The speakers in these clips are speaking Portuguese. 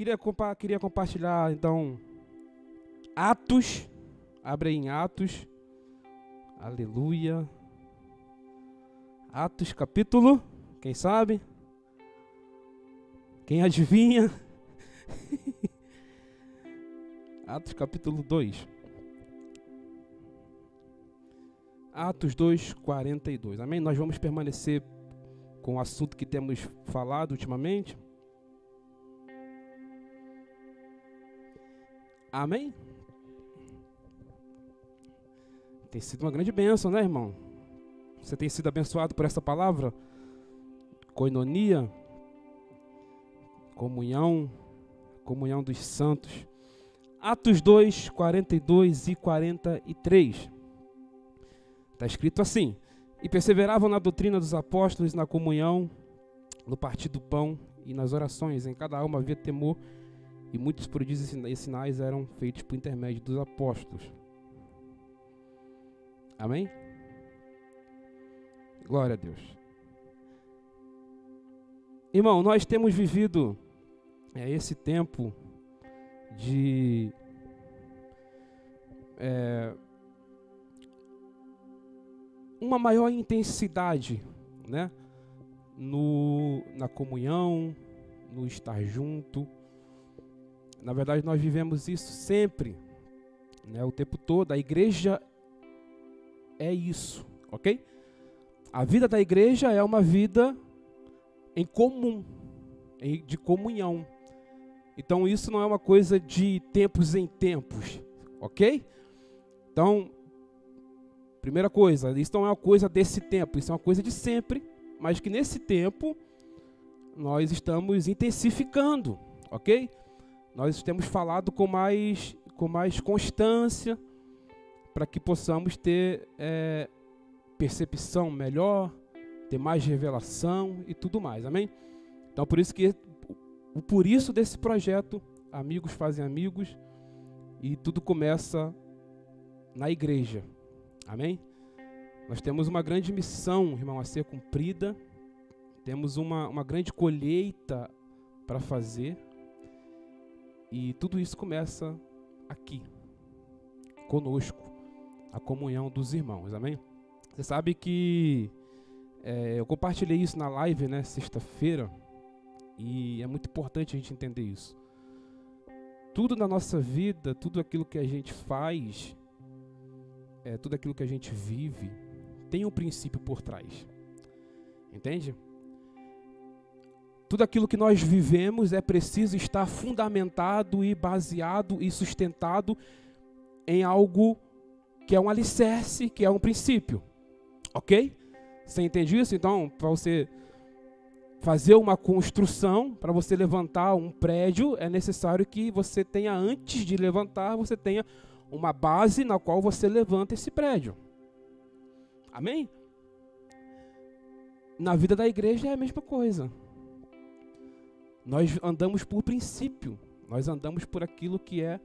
queria, compa queria compartilhar, então, Atos. Abre em Atos. Aleluia. Atos capítulo. Quem sabe? Quem adivinha? Atos capítulo 2. Atos 2, 42. Amém? Nós vamos permanecer com o assunto que temos falado ultimamente. Amém? Tem sido uma grande bênção, né, irmão? Você tem sido abençoado por essa palavra? Coinonia, comunhão, comunhão dos santos. Atos 2, 42 e 43. Está escrito assim: E perseveravam na doutrina dos apóstolos, na comunhão, no partir do pão e nas orações. Em cada alma havia temor, e muitos prodígios e sinais eram feitos por intermédio dos apóstolos. Amém? Glória a Deus. Irmão, nós temos vivido é, esse tempo de é, uma maior intensidade, né? No, na comunhão, no estar junto. Na verdade, nós vivemos isso sempre, né? O tempo todo. A igreja é isso, ok? A vida da igreja é uma vida em comum, de comunhão. Então isso não é uma coisa de tempos em tempos, ok? Então, primeira coisa, isso não é uma coisa desse tempo, isso é uma coisa de sempre, mas que nesse tempo nós estamos intensificando, ok? Nós temos falado com mais, com mais constância, para que possamos ter é, percepção melhor, ter mais revelação e tudo mais, amém? Então por isso que o por isso desse projeto, amigos fazem amigos, e tudo começa na igreja, amém? Nós temos uma grande missão, irmão, a ser cumprida, temos uma, uma grande colheita para fazer, e tudo isso começa aqui, conosco a comunhão dos irmãos, amém? Você sabe que é, eu compartilhei isso na live, né, sexta-feira, e é muito importante a gente entender isso. Tudo na nossa vida, tudo aquilo que a gente faz, é, tudo aquilo que a gente vive, tem um princípio por trás. Entende? Tudo aquilo que nós vivemos é preciso estar fundamentado e baseado e sustentado em algo que é um alicerce, que é um princípio. Ok? Você entende isso? Então, para você fazer uma construção, para você levantar um prédio, é necessário que você tenha, antes de levantar, você tenha uma base na qual você levanta esse prédio. Amém? Na vida da igreja é a mesma coisa. Nós andamos por princípio, nós andamos por aquilo que é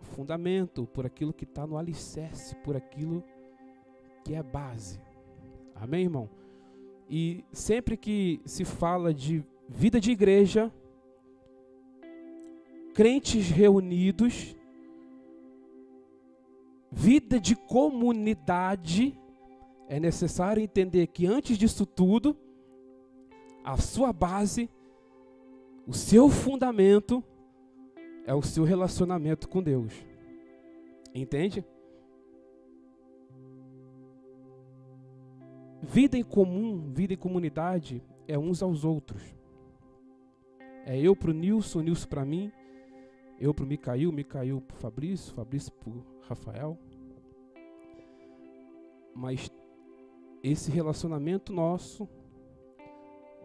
fundamento, por aquilo que está no alicerce, por aquilo que é base. Amém, irmão? E sempre que se fala de vida de igreja, crentes reunidos, vida de comunidade, é necessário entender que antes disso tudo, a sua base, o seu fundamento é o seu relacionamento com Deus. Entende? Vida em comum, vida em comunidade é uns aos outros. É eu pro Nilson, Nilson para mim, eu pro Micael, Micael pro Fabrício, Fabrício pro Rafael. Mas esse relacionamento nosso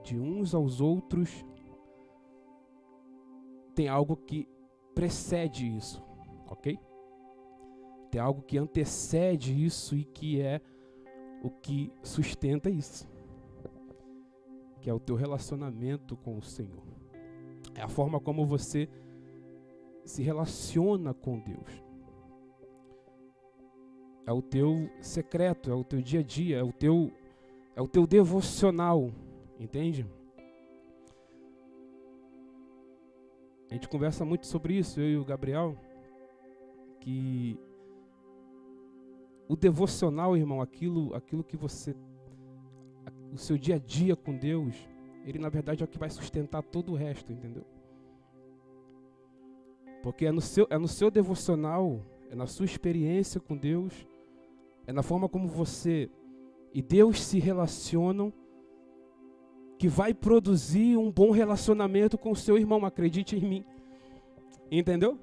de uns aos outros tem algo que precede isso, ok? Tem algo que antecede isso e que é o que sustenta isso, que é o teu relacionamento com o Senhor. É a forma como você se relaciona com Deus. É o teu secreto, é o teu dia a dia, é o teu é o teu devocional, entende? A gente conversa muito sobre isso, eu e o Gabriel, que o devocional, irmão, aquilo, aquilo que você o seu dia a dia com Deus, ele na verdade é o que vai sustentar todo o resto, entendeu? Porque é no seu, é no seu devocional, é na sua experiência com Deus, é na forma como você e Deus se relacionam que vai produzir um bom relacionamento com o seu irmão. Acredite em mim. Entendeu?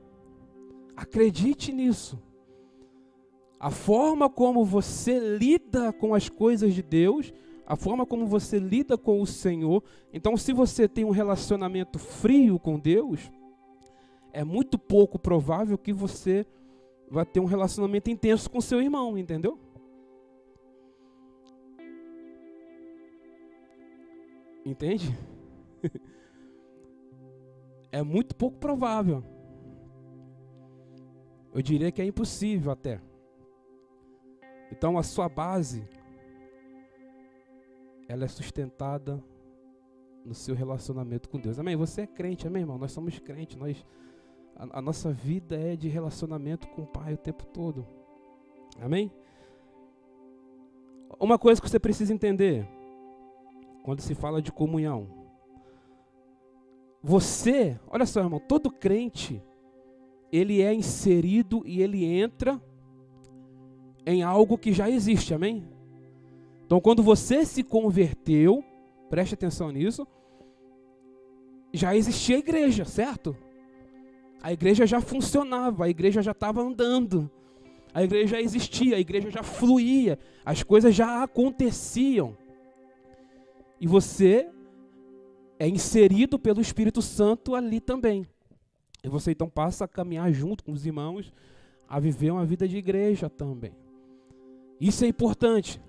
Acredite nisso. A forma como você lida com as coisas de Deus, a forma como você lida com o Senhor. Então, se você tem um relacionamento frio com Deus, é muito pouco provável que você vai ter um relacionamento intenso com seu irmão, entendeu? Entende? é muito pouco provável. Eu diria que é impossível até. Então a sua base ela é sustentada no seu relacionamento com Deus. Amém? Você é crente, amém, irmão? Nós somos crentes, nós a, a nossa vida é de relacionamento com o Pai o tempo todo. Amém? Uma coisa que você precisa entender quando se fala de comunhão. Você, olha só, irmão, todo crente, ele é inserido e ele entra em algo que já existe, amém? Então, quando você se converteu, preste atenção nisso, já existia a igreja, certo? A igreja já funcionava, a igreja já estava andando, a igreja já existia, a igreja já fluía, as coisas já aconteciam. E você é inserido pelo Espírito Santo ali também. E você então passa a caminhar junto com os irmãos, a viver uma vida de igreja também. Isso é importante.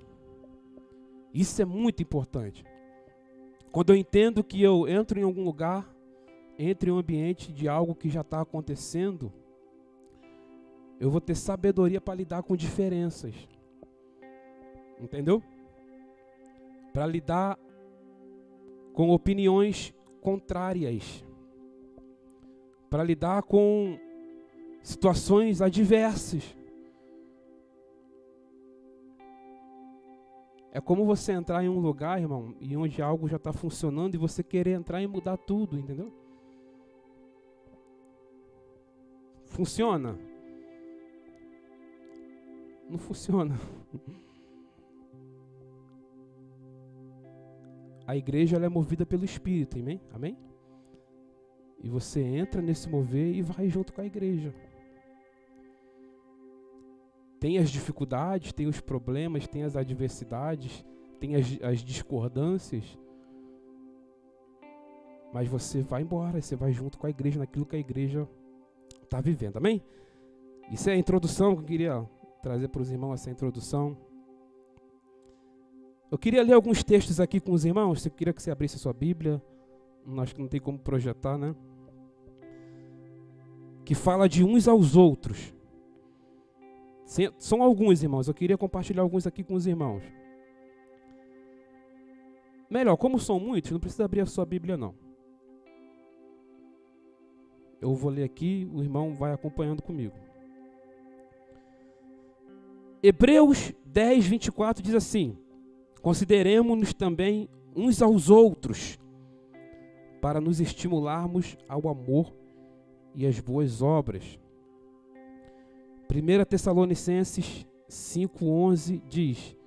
Isso é muito importante. Quando eu entendo que eu entro em algum lugar, entro em um ambiente de algo que já está acontecendo, eu vou ter sabedoria para lidar com diferenças. Entendeu? Para lidar com opiniões contrárias, para lidar com situações adversas. É como você entrar em um lugar, irmão, e onde algo já está funcionando e você querer entrar e mudar tudo, entendeu? Funciona? Não funciona. a igreja é movida pelo Espírito, amém? amém? E você entra nesse mover e vai junto com a igreja. Tem as dificuldades, tem os problemas, tem as adversidades, tem as, as discordâncias. Mas você vai embora, você vai junto com a igreja naquilo que a igreja está vivendo, amém? Isso é a introdução que eu queria trazer para os irmãos, essa introdução. Eu queria ler alguns textos aqui com os irmãos. Eu queria que você abrisse a sua Bíblia. Acho que não tem como projetar, né? Que fala de uns aos outros. São alguns irmãos. Eu queria compartilhar alguns aqui com os irmãos. Melhor, como são muitos, não precisa abrir a sua Bíblia, não. Eu vou ler aqui, o irmão vai acompanhando comigo. Hebreus 10, 24 diz assim: Consideremos-nos também uns aos outros, para nos estimularmos ao amor e às boas obras. 1 Tessalonicenses 5,11 diz: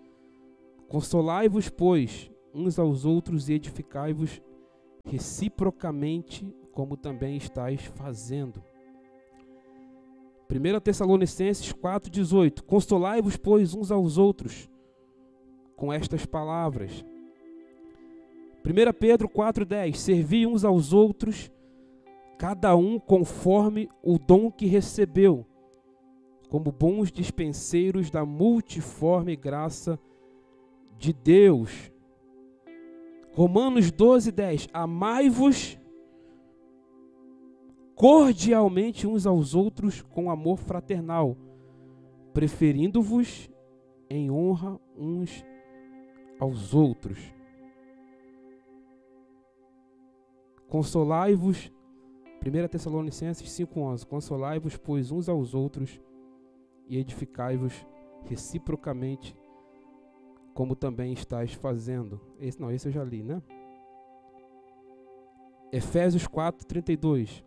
Consolai-vos, pois, uns aos outros e edificai-vos reciprocamente, como também estáis fazendo. 1 Tessalonicenses 4,18: Consolai-vos, pois, uns aos outros com estas palavras. 1 Pedro 4,10: Servi uns aos outros, cada um conforme o dom que recebeu, como bons dispenseiros da multiforme graça de Deus. Romanos 12:10 Amai-vos cordialmente uns aos outros com amor fraternal, preferindo-vos em honra uns aos outros. Consolai-vos 1 Tessalonicenses 5,11 Consolai-vos, pois, uns aos outros e edificai-vos reciprocamente, como também estáis fazendo. Esse, não, esse eu já li, né? Efésios 4:32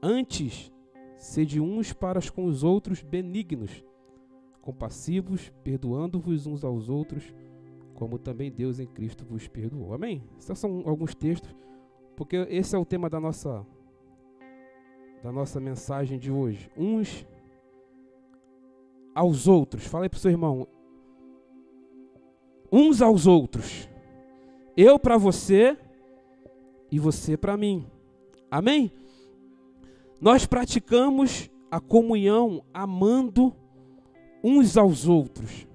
Antes, sede uns para com os outros benignos, compassivos, perdoando-vos uns aos outros, como também Deus em Cristo vos perdoou. Amém? Esses são alguns textos, porque esse é o tema da nossa da nossa mensagem de hoje. Uns aos outros. Fala aí o seu irmão. Uns aos outros. Eu para você e você para mim. Amém? Nós praticamos a comunhão amando uns aos outros.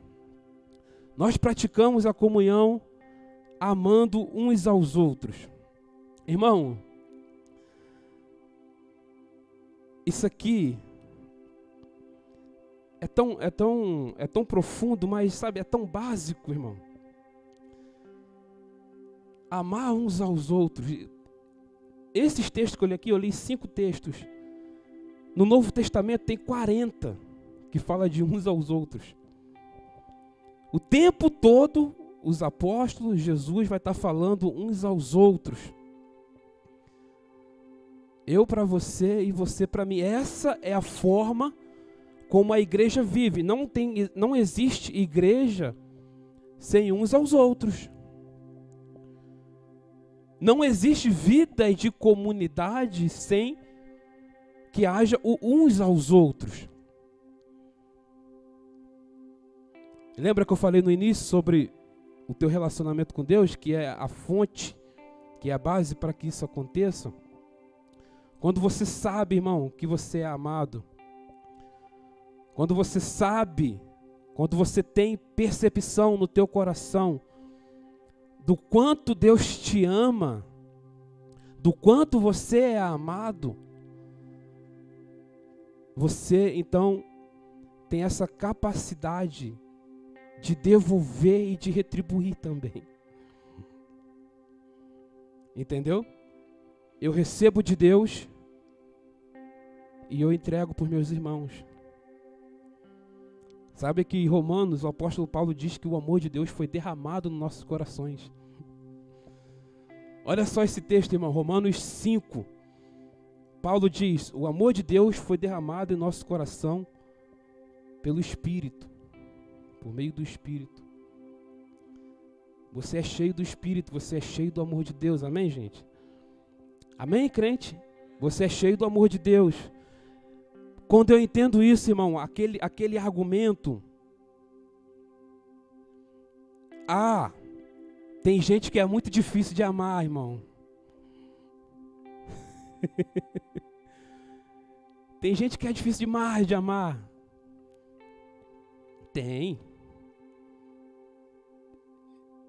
Nós praticamos a comunhão amando uns aos outros. Irmão, isso aqui é tão, é tão, é tão profundo, mas sabe, é tão básico, irmão. Amar uns aos outros. Esses textos que eu li aqui, eu li cinco textos. No Novo Testamento tem 40 que fala de uns aos outros. O tempo todo, os apóstolos, Jesus vai estar falando uns aos outros. Eu para você e você para mim. Essa é a forma como a igreja vive. Não, tem, não existe igreja sem uns aos outros. Não existe vida de comunidade sem que haja uns aos outros. Lembra que eu falei no início sobre o teu relacionamento com Deus, que é a fonte, que é a base para que isso aconteça? Quando você sabe, irmão, que você é amado, quando você sabe, quando você tem percepção no teu coração do quanto Deus te ama, do quanto você é amado, você então tem essa capacidade de devolver e de retribuir também. Entendeu? Eu recebo de Deus e eu entrego para os meus irmãos. Sabe que em Romanos o apóstolo Paulo diz que o amor de Deus foi derramado nos nossos corações. Olha só esse texto, irmão, Romanos 5. Paulo diz: O amor de Deus foi derramado em nosso coração pelo Espírito, por meio do Espírito. Você é cheio do Espírito, você é cheio do amor de Deus, amém, gente? Amém, crente? Você é cheio do amor de Deus. Quando eu entendo isso, irmão, aquele, aquele argumento. Ah, tem gente que é muito difícil de amar, irmão. tem gente que é difícil demais de amar. Tem.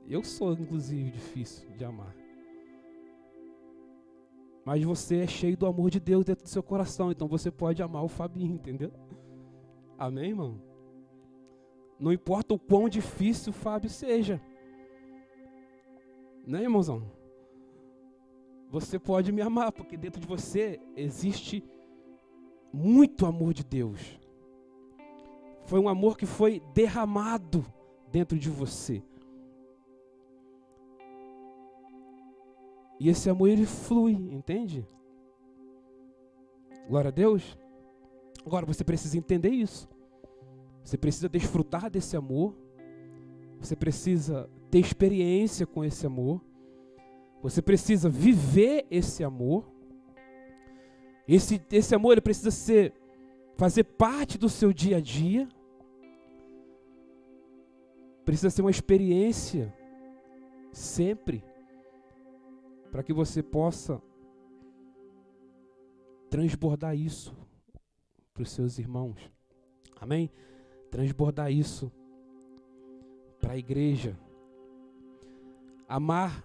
Eu sou, inclusive, difícil de amar mas você é cheio do amor de Deus dentro do seu coração, então você pode amar o Fabinho, entendeu? Amém, irmão? Não importa o quão difícil o Fábio seja. Né, irmãozão? Você pode me amar, porque dentro de você existe muito amor de Deus. Foi um amor que foi derramado dentro de você. E esse amor ele flui, entende? Glória a Deus. Agora você precisa entender isso. Você precisa desfrutar desse amor. Você precisa ter experiência com esse amor. Você precisa viver esse amor. Esse, esse amor ele precisa ser fazer parte do seu dia a dia. Precisa ser uma experiência sempre para que você possa transbordar isso para os seus irmãos. Amém? Transbordar isso para a igreja. Amar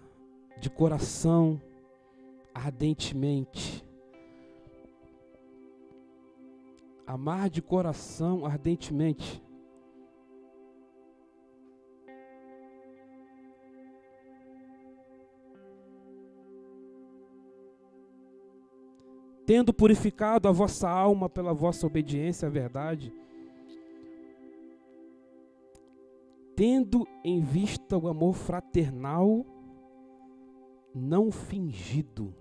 de coração ardentemente. Amar de coração ardentemente. Tendo purificado a vossa alma pela vossa obediência à verdade, tendo em vista o amor fraternal não fingido.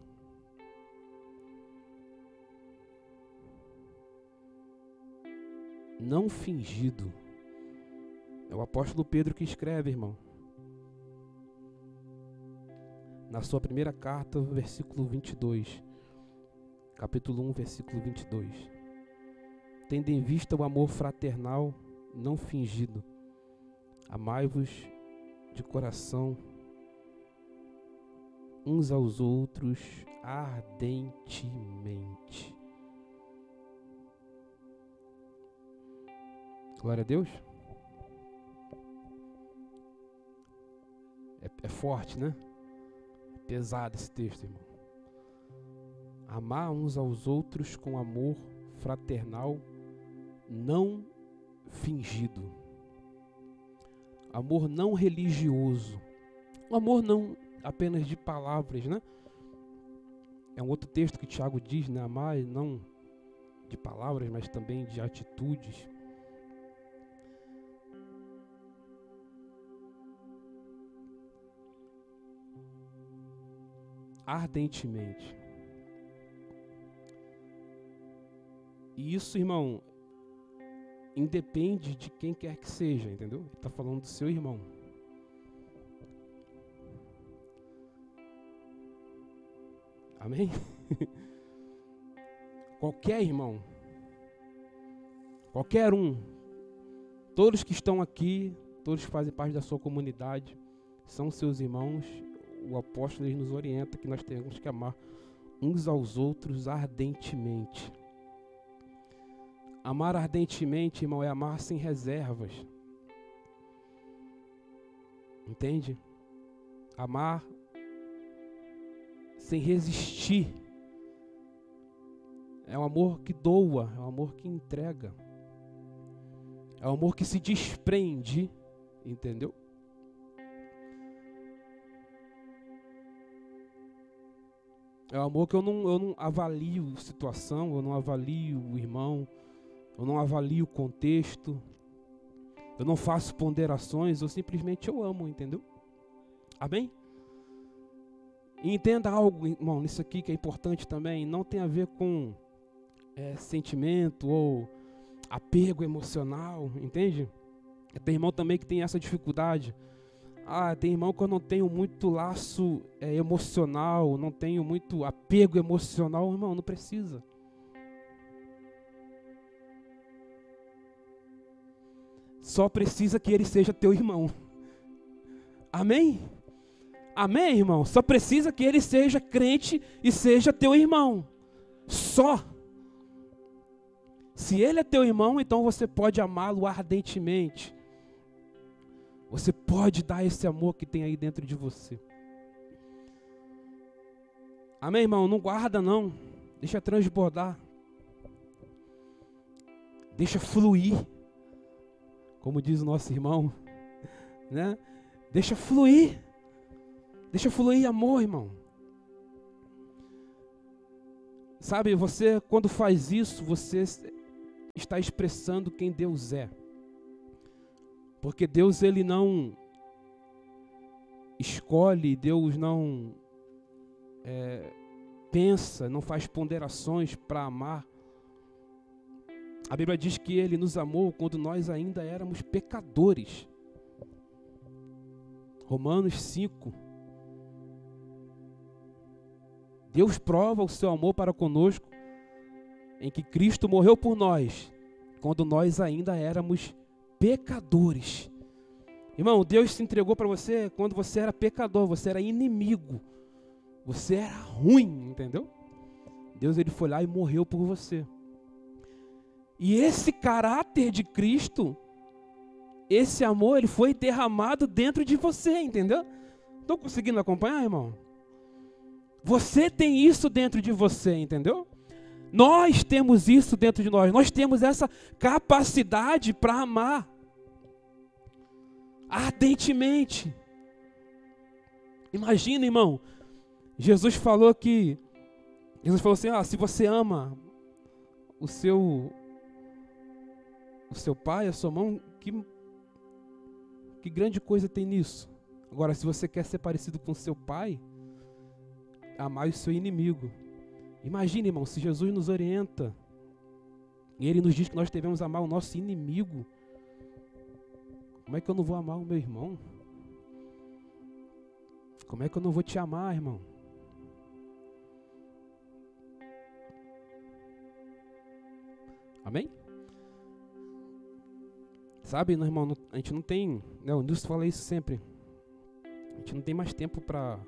Não fingido. É o apóstolo Pedro que escreve, irmão. Na sua primeira carta, versículo 22 capítulo 1, versículo 22. Tendo em vista o amor fraternal não fingido, amai-vos de coração uns aos outros ardentemente. Glória a Deus. É, é forte, né? É pesado esse texto, irmão amar uns aos outros com amor fraternal não fingido. Amor não religioso. Um amor não apenas de palavras, né? É um outro texto que Tiago diz, né? Amar não de palavras, mas também de atitudes. Ardentemente. E isso, irmão, independe de quem quer que seja, entendeu? Ele está falando do seu irmão. Amém? qualquer irmão, qualquer um, todos que estão aqui, todos que fazem parte da sua comunidade, são seus irmãos. O apóstolo nos orienta que nós temos que amar uns aos outros ardentemente. Amar ardentemente, irmão, é amar sem reservas. Entende? Amar sem resistir. É um amor que doa, é um amor que entrega. É um amor que se desprende, entendeu? É um amor que eu não, eu não avalio situação, eu não avalio o irmão, eu não avalio o contexto, eu não faço ponderações, eu simplesmente eu amo, entendeu? Amém? E entenda algo, irmão, nisso aqui que é importante também, não tem a ver com é, sentimento ou apego emocional, entende? Tem irmão também que tem essa dificuldade. Ah, tem irmão que eu não tenho muito laço é, emocional, não tenho muito apego emocional, irmão, não precisa. Só precisa que ele seja teu irmão. Amém? Amém, irmão? Só precisa que ele seja crente e seja teu irmão. Só. Se ele é teu irmão, então você pode amá-lo ardentemente. Você pode dar esse amor que tem aí dentro de você. Amém, irmão? Não guarda, não. Deixa transbordar. Deixa fluir como diz o nosso irmão, né? Deixa fluir. Deixa fluir amor, irmão. Sabe, você quando faz isso, você está expressando quem Deus é. Porque Deus ele não escolhe, Deus não é, pensa, não faz ponderações para amar a Bíblia diz que ele nos amou quando nós ainda éramos pecadores. Romanos 5. Deus prova o seu amor para conosco em que Cristo morreu por nós, quando nós ainda éramos pecadores. Irmão, Deus se entregou para você quando você era pecador, você era inimigo, você era ruim, entendeu? Deus ele foi lá e morreu por você. E esse caráter de Cristo, esse amor, ele foi derramado dentro de você, entendeu? Estou conseguindo acompanhar, irmão? Você tem isso dentro de você, entendeu? Nós temos isso dentro de nós. Nós temos essa capacidade para amar ardentemente. Imagina, irmão. Jesus falou que Jesus falou assim: ah, se você ama o seu o seu pai, a sua mão, que que grande coisa tem nisso? Agora, se você quer ser parecido com seu pai, amar o seu inimigo. Imagine, irmão, se Jesus nos orienta e ele nos diz que nós devemos amar o nosso inimigo, como é que eu não vou amar o meu irmão? Como é que eu não vou te amar, irmão? Amém? Sabe, meu irmão, a gente não tem. Né, o Nilson fala isso sempre. A gente não tem mais tempo para.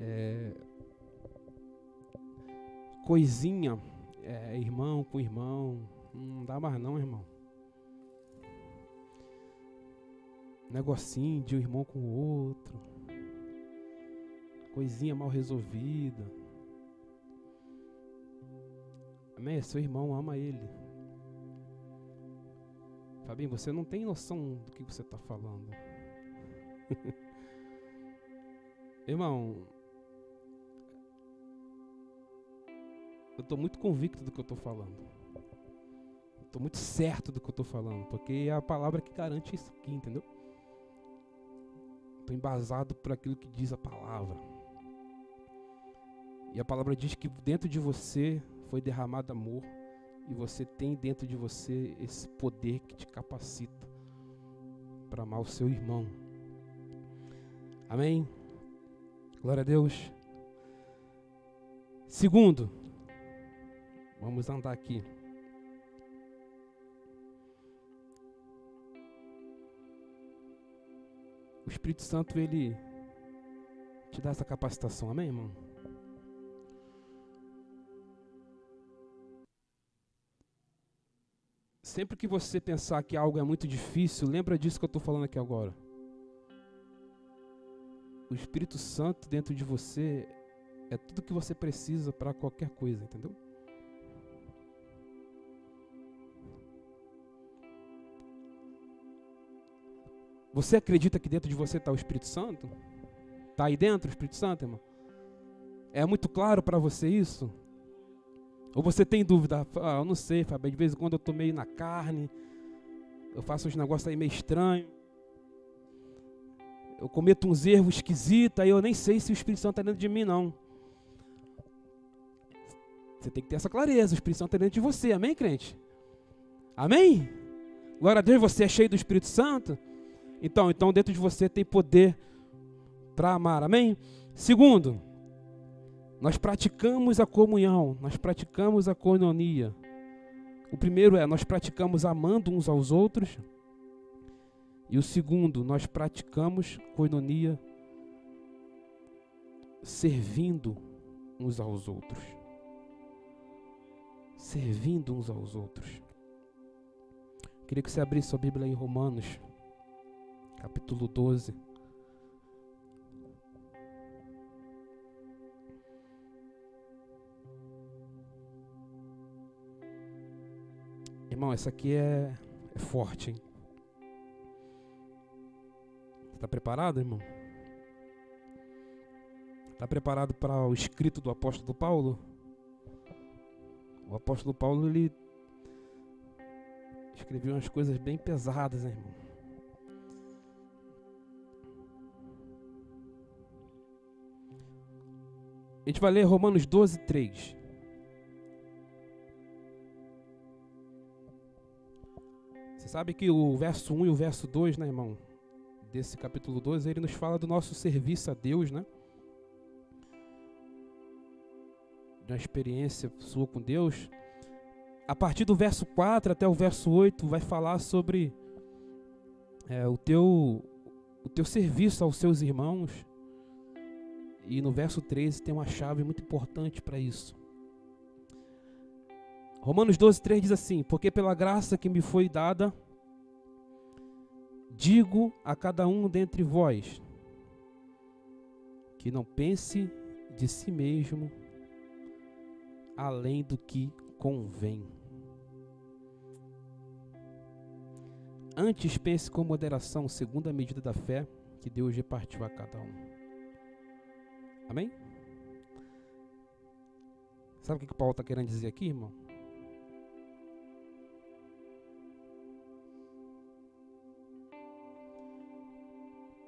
É, coisinha, é, irmão com irmão. Não dá mais, não, irmão. Negocinho de um irmão com o outro. Coisinha mal resolvida. Amém? Seu irmão ama ele. Fabinho, você não tem noção do que você está falando. Irmão, eu estou muito convicto do que eu estou falando. Estou muito certo do que eu estou falando, porque é a palavra que garante isso aqui, entendeu? Estou embasado por aquilo que diz a palavra. E a palavra diz que dentro de você foi derramado amor e você tem dentro de você esse poder que te capacita para amar o seu irmão. Amém? Glória a Deus. Segundo, vamos andar aqui. O Espírito Santo, ele te dá essa capacitação, amém, irmão? Sempre que você pensar que algo é muito difícil, lembra disso que eu estou falando aqui agora. O Espírito Santo dentro de você é tudo que você precisa para qualquer coisa, entendeu? Você acredita que dentro de você está o Espírito Santo? Está aí dentro o Espírito Santo, irmão? É muito claro para você isso? Ou você tem dúvida? Ah, eu não sei, Fábio. De vez em quando eu estou meio na carne. Eu faço uns negócios aí meio estranhos. Eu cometo uns erros esquisitos. Aí eu nem sei se o Espírito Santo está dentro de mim, não. Você tem que ter essa clareza. O Espírito Santo está dentro de você. Amém, crente? Amém? Glória a Deus, você é cheio do Espírito Santo. Então, então dentro de você tem poder para amar. Amém? Segundo. Nós praticamos a comunhão, nós praticamos a coinonia. O primeiro é, nós praticamos amando uns aos outros. E o segundo, nós praticamos coinonia servindo uns aos outros. Servindo uns aos outros. Queria que você abrisse sua Bíblia em Romanos, capítulo 12. Irmão, essa aqui é, é forte, hein? Está preparado, irmão? Está preparado para o escrito do apóstolo Paulo? O apóstolo Paulo, ele escreveu umas coisas bem pesadas, né, irmão? A gente vai ler Romanos 12, 3. Sabe que o verso 1 e o verso 2, né, irmão? Desse capítulo 2, ele nos fala do nosso serviço a Deus, né? De uma experiência sua com Deus. A partir do verso 4 até o verso 8, vai falar sobre é, o, teu, o teu serviço aos seus irmãos. E no verso 13 tem uma chave muito importante para isso. Romanos 12, 3 diz assim: Porque pela graça que me foi dada, digo a cada um dentre vós, que não pense de si mesmo além do que convém. Antes pense com moderação, segundo a medida da fé que Deus repartiu a cada um. Amém? Sabe o que o Paulo está querendo dizer aqui, irmão?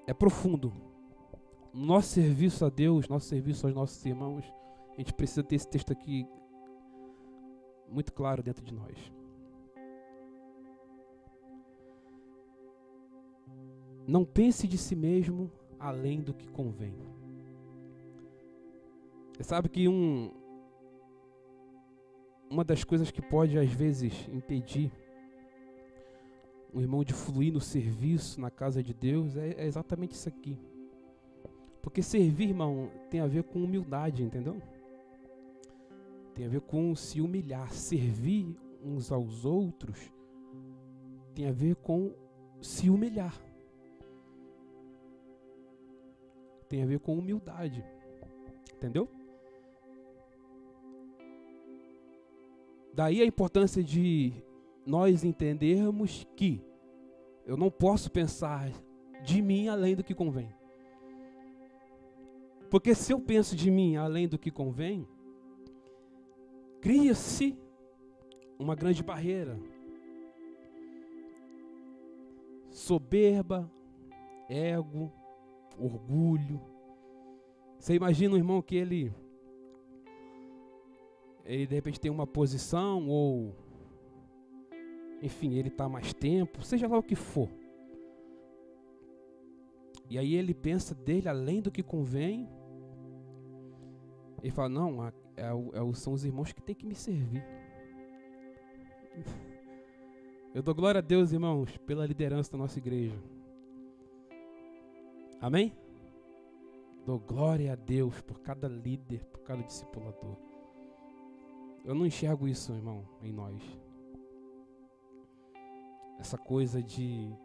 É profundo. Nosso serviço a Deus, nosso serviço aos nossos irmãos, a gente precisa ter esse texto aqui muito claro dentro de nós. Não pense de si mesmo além do que convém. Você sabe que um, uma das coisas que pode às vezes impedir um irmão de fluir no serviço na casa de Deus é, é exatamente isso aqui. Porque servir, irmão, tem a ver com humildade, entendeu? Tem a ver com se humilhar. Servir uns aos outros tem a ver com se humilhar. Tem a ver com humildade. Entendeu? Daí a importância de nós entendermos que eu não posso pensar de mim além do que convém. Porque se eu penso de mim além do que convém, cria-se uma grande barreira. Soberba, ego, orgulho. Você imagina um irmão que ele ele de repente tem uma posição ou enfim, ele está mais tempo, seja lá o que for. E aí ele pensa dele além do que convém. Ele fala, não, é, é, são os irmãos que têm que me servir. Eu dou glória a Deus, irmãos, pela liderança da nossa igreja. Amém? Dou glória a Deus por cada líder, por cada discipulador. Eu não enxergo isso, irmão, em nós. Essa coisa de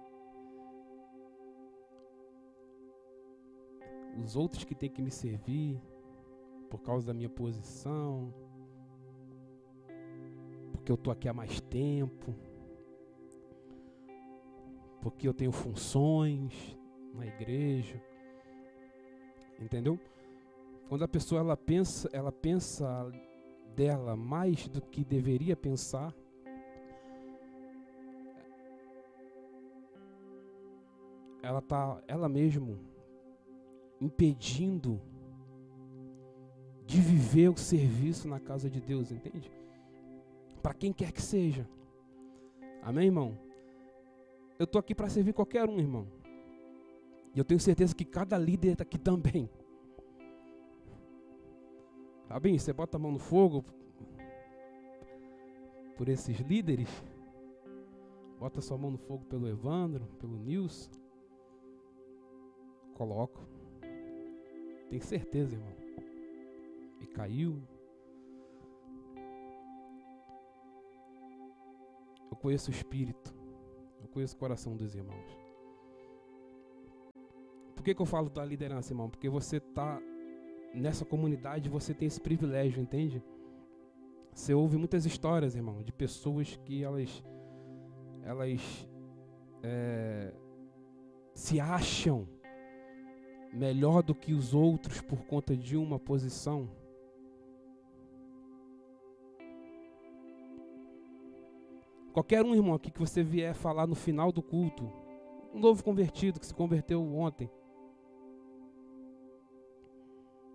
os outros que têm que me servir por causa da minha posição, porque eu estou aqui há mais tempo, porque eu tenho funções na igreja, entendeu? Quando a pessoa ela pensa, ela pensa dela mais do que deveria pensar, ela tá ela mesmo impedindo de viver o serviço na casa de Deus, entende? Para quem quer que seja. Amém, irmão? Eu tô aqui para servir qualquer um, irmão. E eu tenho certeza que cada líder está aqui também. Fabinho, você bota a mão no fogo por esses líderes. Bota sua mão no fogo pelo Evandro, pelo Nilson. Coloco. Tenho certeza, irmão. E caiu. Eu conheço o espírito. Eu conheço o coração dos irmãos. Por que, que eu falo da liderança, irmão? Porque você está nessa comunidade você tem esse privilégio, entende? Você ouve muitas histórias, irmão, de pessoas que elas, elas é, se acham melhor do que os outros por conta de uma posição. Qualquer um, irmão, aqui que você vier falar no final do culto, um novo convertido que se converteu ontem,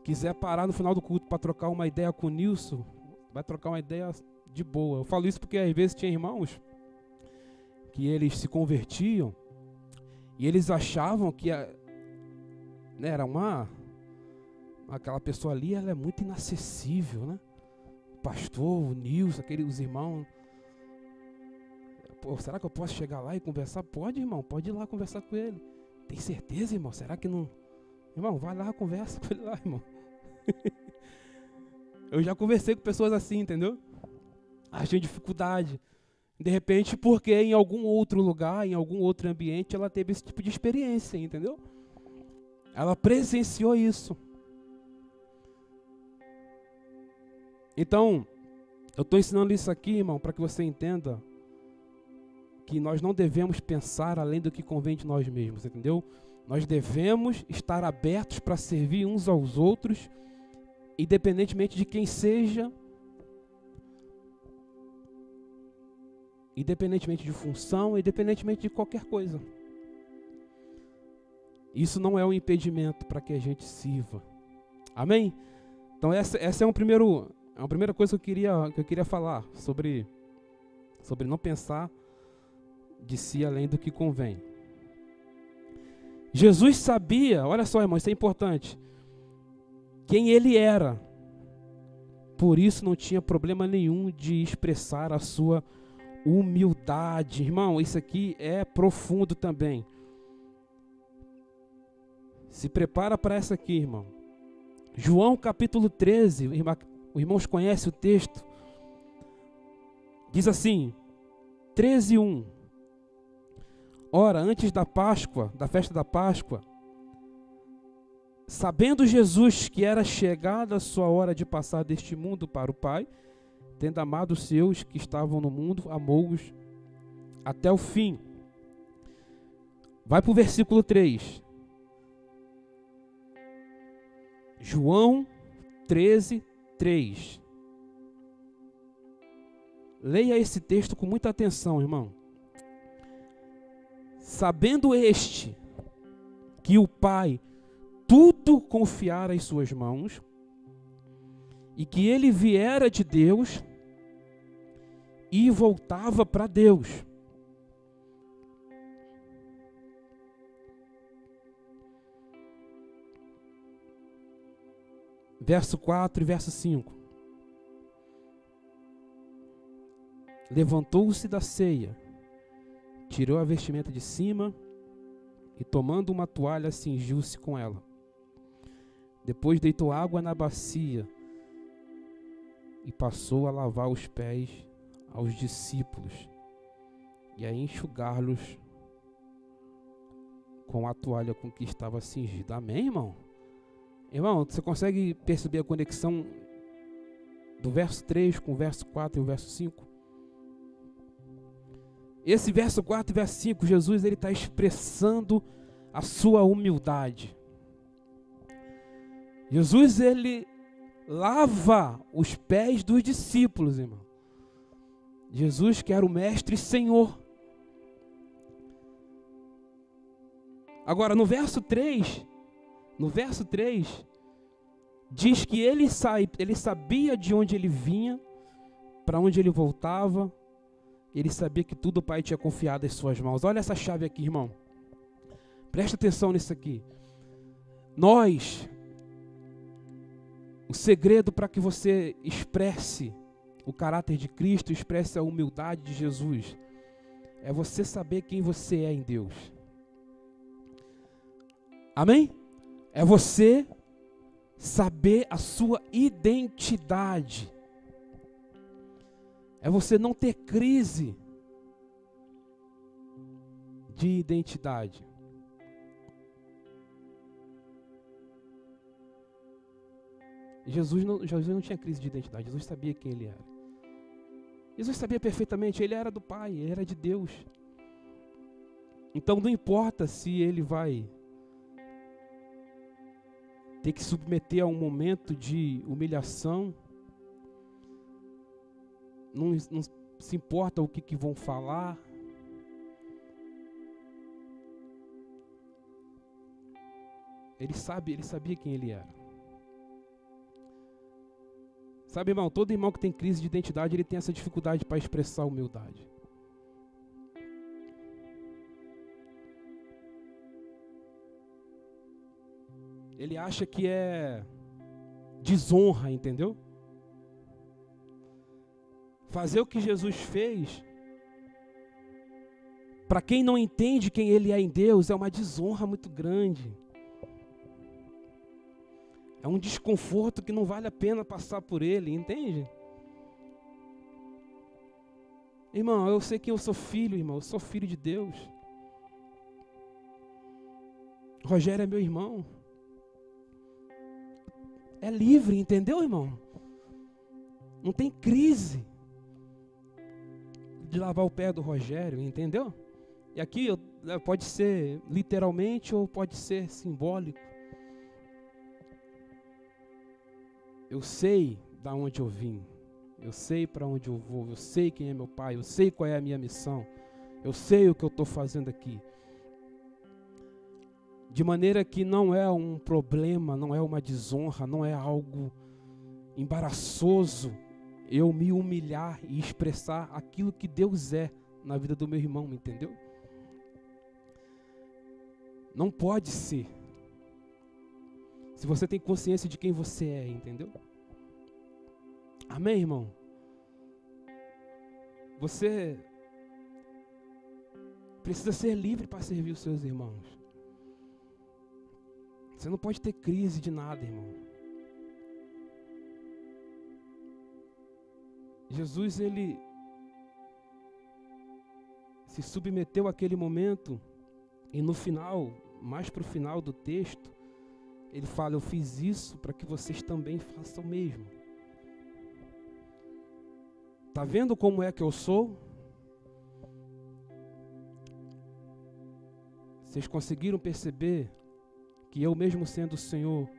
quiser parar no final do culto para trocar uma ideia com o Nilson, vai trocar uma ideia de boa. Eu falo isso porque às vezes tinha irmãos que eles se convertiam e eles achavam que a, né, era uma aquela pessoa ali, ela é muito inacessível, né? O pastor, o Nilson, aqueles os irmãos. Pô, será que eu posso chegar lá e conversar? Pode, irmão, pode ir lá conversar com ele. Tem certeza, irmão? Será que não? Irmão, vai lá, conversa com ele lá, irmão. eu já conversei com pessoas assim, entendeu? Achei dificuldade. De repente, porque em algum outro lugar, em algum outro ambiente, ela teve esse tipo de experiência, entendeu? Ela presenciou isso. Então, eu estou ensinando isso aqui, irmão, para que você entenda que nós não devemos pensar além do que convém de nós mesmos, entendeu? Nós devemos estar abertos para servir uns aos outros, independentemente de quem seja, independentemente de função, independentemente de qualquer coisa. Isso não é um impedimento para que a gente sirva. Amém? Então essa, essa é um primeiro, é uma primeira coisa que eu queria, que eu queria falar sobre, sobre não pensar de si além do que convém. Jesus sabia, olha só, irmão, isso é importante, quem ele era. Por isso não tinha problema nenhum de expressar a sua humildade. Irmão, isso aqui é profundo também. Se prepara para essa aqui, irmão. João capítulo 13, os irmãos conhecem o texto. Diz assim, 13, 1. Ora, antes da Páscoa, da festa da Páscoa, sabendo Jesus que era chegada a sua hora de passar deste mundo para o Pai, tendo amado os seus que estavam no mundo, amou-os até o fim. Vai para o versículo 3. João 13, 3. Leia esse texto com muita atenção, irmão. Sabendo este que o Pai tudo confiara em suas mãos e que ele viera de Deus e voltava para Deus. Verso 4 e verso 5. Levantou-se da ceia tirou a vestimenta de cima e, tomando uma toalha, cingiu-se com ela. Depois deitou água na bacia e passou a lavar os pés aos discípulos e a enxugar-los com a toalha com que estava cingido. Amém, irmão? Irmão, você consegue perceber a conexão do verso 3 com o verso 4 e o verso 5? Esse verso 4 e verso 5, Jesus está expressando a sua humildade. Jesus ele lava os pés dos discípulos, irmão. Jesus que era o mestre e senhor. Agora no verso 3, no verso 3, diz que ele, sai, ele sabia de onde ele vinha, para onde ele voltava, ele sabia que tudo o Pai tinha confiado em suas mãos. Olha essa chave aqui, irmão. Presta atenção nisso aqui. Nós, o segredo para que você expresse o caráter de Cristo, expresse a humildade de Jesus, é você saber quem você é em Deus. Amém? É você saber a sua identidade. É você não ter crise de identidade. Jesus não, Jesus não tinha crise de identidade, Jesus sabia quem ele era. Jesus sabia perfeitamente, ele era do Pai, ele era de Deus. Então não importa se ele vai ter que submeter a um momento de humilhação, não, não se importa o que, que vão falar. Ele sabe, ele sabia quem ele era. Sabe, irmão, todo irmão que tem crise de identidade, ele tem essa dificuldade para expressar humildade. Ele acha que é desonra, entendeu? Fazer o que Jesus fez, para quem não entende quem Ele é em Deus, é uma desonra muito grande. É um desconforto que não vale a pena passar por ele, entende? Irmão, eu sei que eu sou filho, irmão, eu sou filho de Deus. Rogério é meu irmão. É livre, entendeu, irmão? Não tem crise de lavar o pé do Rogério, entendeu? E aqui né, pode ser literalmente ou pode ser simbólico. Eu sei da onde eu vim. Eu sei para onde eu vou, eu sei quem é meu pai, eu sei qual é a minha missão, eu sei o que eu estou fazendo aqui. De maneira que não é um problema, não é uma desonra, não é algo embaraçoso eu me humilhar e expressar aquilo que Deus é na vida do meu irmão, entendeu? Não pode ser. Se você tem consciência de quem você é, entendeu? Amém, irmão? Você precisa ser livre para servir os seus irmãos. Você não pode ter crise de nada, irmão. Jesus, ele se submeteu àquele momento e no final, mais para o final do texto, ele fala: Eu fiz isso para que vocês também façam o mesmo. Está vendo como é que eu sou? Vocês conseguiram perceber que eu, mesmo sendo o Senhor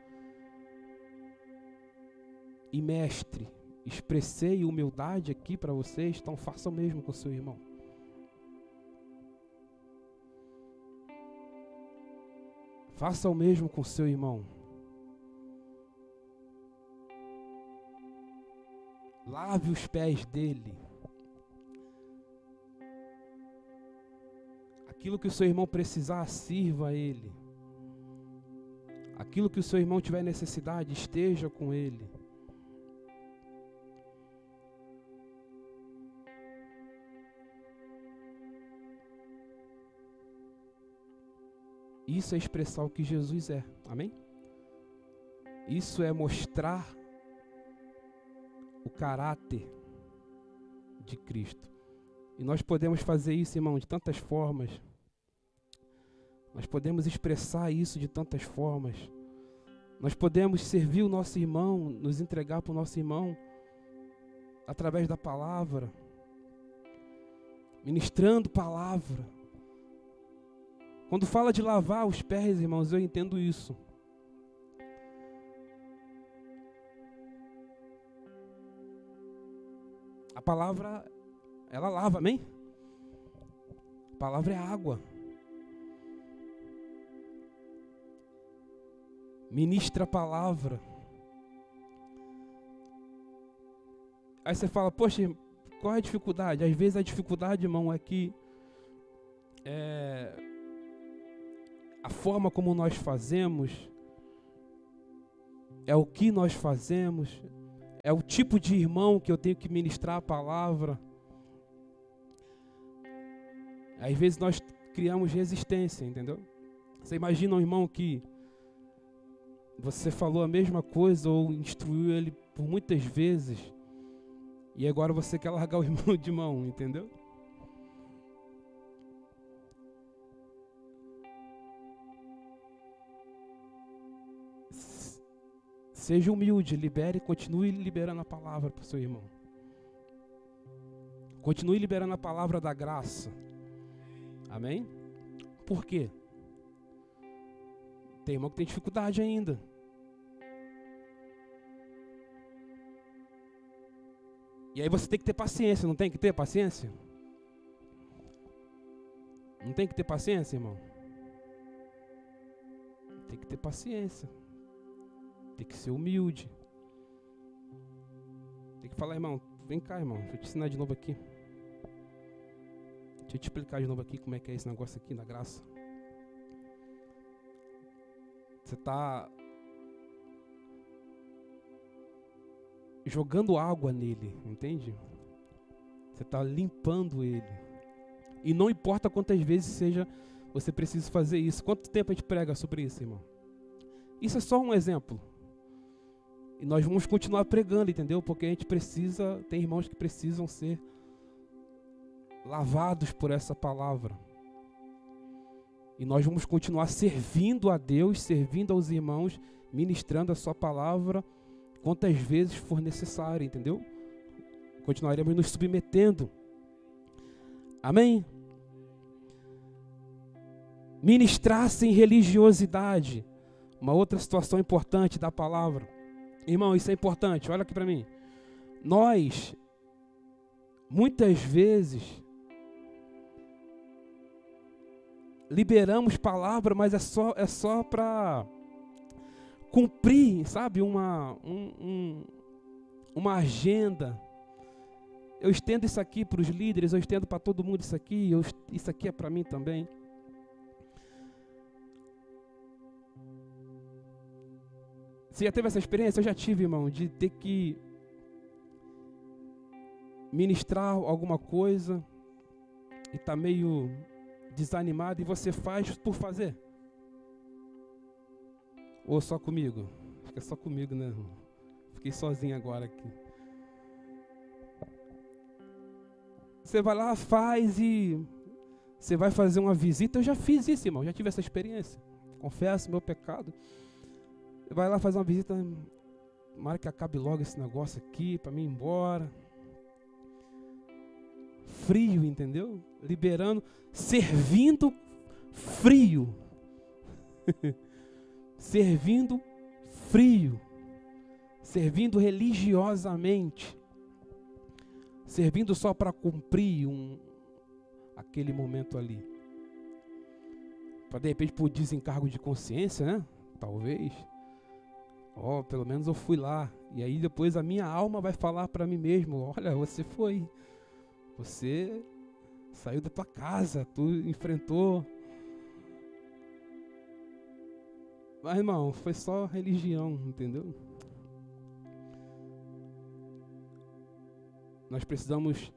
e Mestre, expressei humildade aqui para vocês, então façam o mesmo com seu irmão. Faça o mesmo com seu irmão. Lave os pés dele. Aquilo que o seu irmão precisar, sirva a ele. Aquilo que o seu irmão tiver necessidade, esteja com ele. Isso é expressar o que Jesus é. Amém? Isso é mostrar o caráter de Cristo. E nós podemos fazer isso, irmão, de tantas formas. Nós podemos expressar isso de tantas formas. Nós podemos servir o nosso irmão, nos entregar para o nosso irmão através da palavra, ministrando palavra. Quando fala de lavar os pés, irmãos, eu entendo isso. A palavra, ela lava, amém? A palavra é água. Ministra a palavra. Aí você fala, poxa, qual é a dificuldade? Às vezes a dificuldade, irmão, é que é, a forma como nós fazemos, é o que nós fazemos, é o tipo de irmão que eu tenho que ministrar a palavra. Às vezes nós criamos resistência, entendeu? Você imagina um irmão que você falou a mesma coisa ou instruiu ele por muitas vezes e agora você quer largar o irmão de mão, entendeu? Seja humilde, libere, continue liberando a palavra para o seu irmão. Continue liberando a palavra da graça. Amém? Por quê? Tem irmão que tem dificuldade ainda. E aí você tem que ter paciência, não tem que ter paciência? Não tem que ter paciência, irmão? Tem que ter paciência. Tem que ser humilde. Tem que falar, irmão, vem cá, irmão, deixa eu te ensinar de novo aqui. Deixa eu te explicar de novo aqui como é que é esse negócio aqui da graça. Você está jogando água nele, entende? Você está limpando ele. E não importa quantas vezes seja você precisa fazer isso. Quanto tempo a gente prega sobre isso, irmão? Isso é só um exemplo. E nós vamos continuar pregando, entendeu? Porque a gente precisa, tem irmãos que precisam ser lavados por essa palavra. E nós vamos continuar servindo a Deus, servindo aos irmãos, ministrando a sua palavra quantas vezes for necessário, entendeu? Continuaremos nos submetendo. Amém? Ministrar sem religiosidade. Uma outra situação importante da palavra. Irmão, isso é importante. Olha aqui para mim. Nós, muitas vezes, liberamos palavra, mas é só, é só para cumprir, sabe, uma, um, um, uma agenda. Eu estendo isso aqui para os líderes, eu estendo para todo mundo isso aqui, eu, isso aqui é para mim também. Você já teve essa experiência? Eu já tive, irmão, de ter que ministrar alguma coisa e tá meio desanimado e você faz por fazer. Ou só comigo? É só comigo, né? Fiquei sozinho agora aqui. Você vai lá, faz e você vai fazer uma visita. Eu já fiz isso, irmão. Já tive essa experiência. Confesso meu pecado. Vai lá fazer uma visita, tomara que acabe logo esse negócio aqui para mim ir embora. Frio, entendeu? Liberando, servindo frio. servindo frio. Servindo religiosamente. Servindo só para cumprir um, aquele momento ali. Para de repente por desencargo de consciência, né? Talvez. Ó, oh, pelo menos eu fui lá. E aí depois a minha alma vai falar para mim mesmo: olha, você foi. Você saiu da tua casa, tu enfrentou. Mas irmão, foi só religião, entendeu? Nós precisamos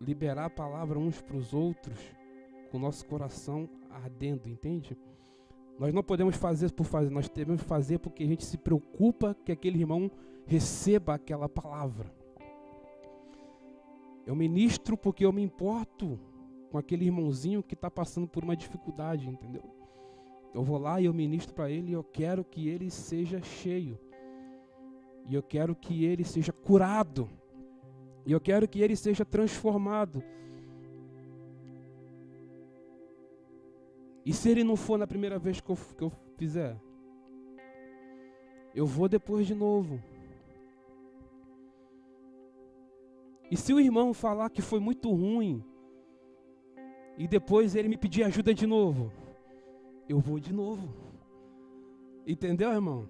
liberar a palavra uns para os outros com o nosso coração ardendo, entende? Nós não podemos fazer por fazer, nós devemos fazer porque a gente se preocupa que aquele irmão receba aquela palavra. Eu ministro porque eu me importo com aquele irmãozinho que está passando por uma dificuldade, entendeu? Eu vou lá e eu ministro para ele e eu quero que ele seja cheio. E eu quero que ele seja curado. E eu quero que ele seja transformado. E se ele não for na primeira vez que eu, que eu fizer? Eu vou depois de novo. E se o irmão falar que foi muito ruim, e depois ele me pedir ajuda de novo, eu vou de novo. Entendeu, irmão?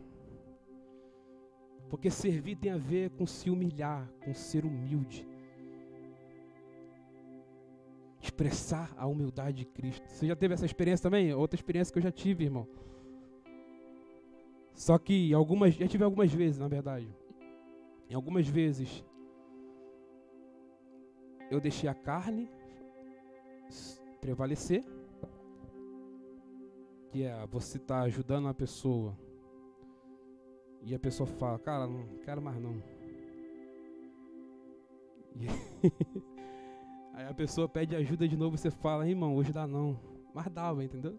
Porque servir tem a ver com se humilhar, com ser humilde expressar a humildade de Cristo. Você já teve essa experiência também? Outra experiência que eu já tive, irmão. Só que algumas, já tive algumas vezes, na verdade. Em algumas vezes eu deixei a carne prevalecer, que é você tá ajudando a pessoa e a pessoa fala, cara, não quero mais não. E Aí a pessoa pede ajuda de novo, você fala, irmão, hoje dá não. Mas dava, entendeu?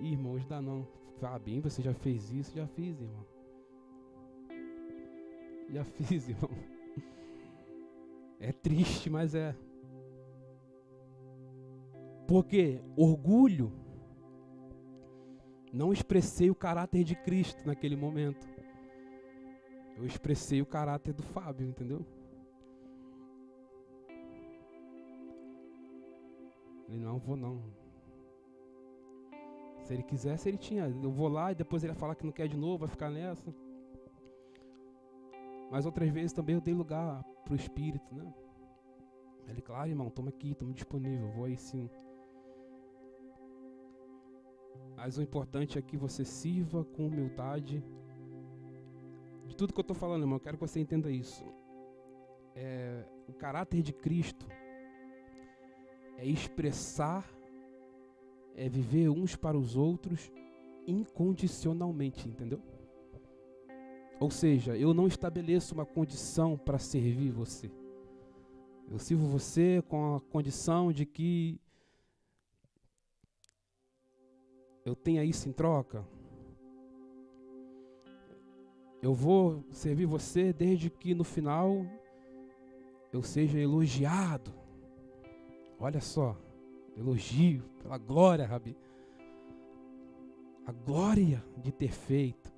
Irmão, hoje dá não. Ah, bem, você já fez isso? Já fiz, irmão. Já fiz, irmão. É triste, mas é. Porque orgulho não expressei o caráter de Cristo naquele momento. Eu expressei o caráter do Fábio, entendeu? Ele não vou não. Se ele quisesse, ele tinha. Eu vou lá e depois ele vai falar que não quer de novo, vai ficar nessa. Mas outras vezes também eu dei lugar para o Espírito, né? Ele, claro, irmão, toma aqui, estamos disponível, vou aí sim. Mas o importante é que você sirva com humildade. De tudo que eu estou falando, irmão, eu quero que você entenda isso. É, o caráter de Cristo é expressar, é viver uns para os outros incondicionalmente, entendeu? Ou seja, eu não estabeleço uma condição para servir você. Eu sirvo você com a condição de que eu tenha isso em troca. Eu vou servir você desde que no final eu seja elogiado. Olha só, elogio pela glória, Rabi. A glória de ter feito.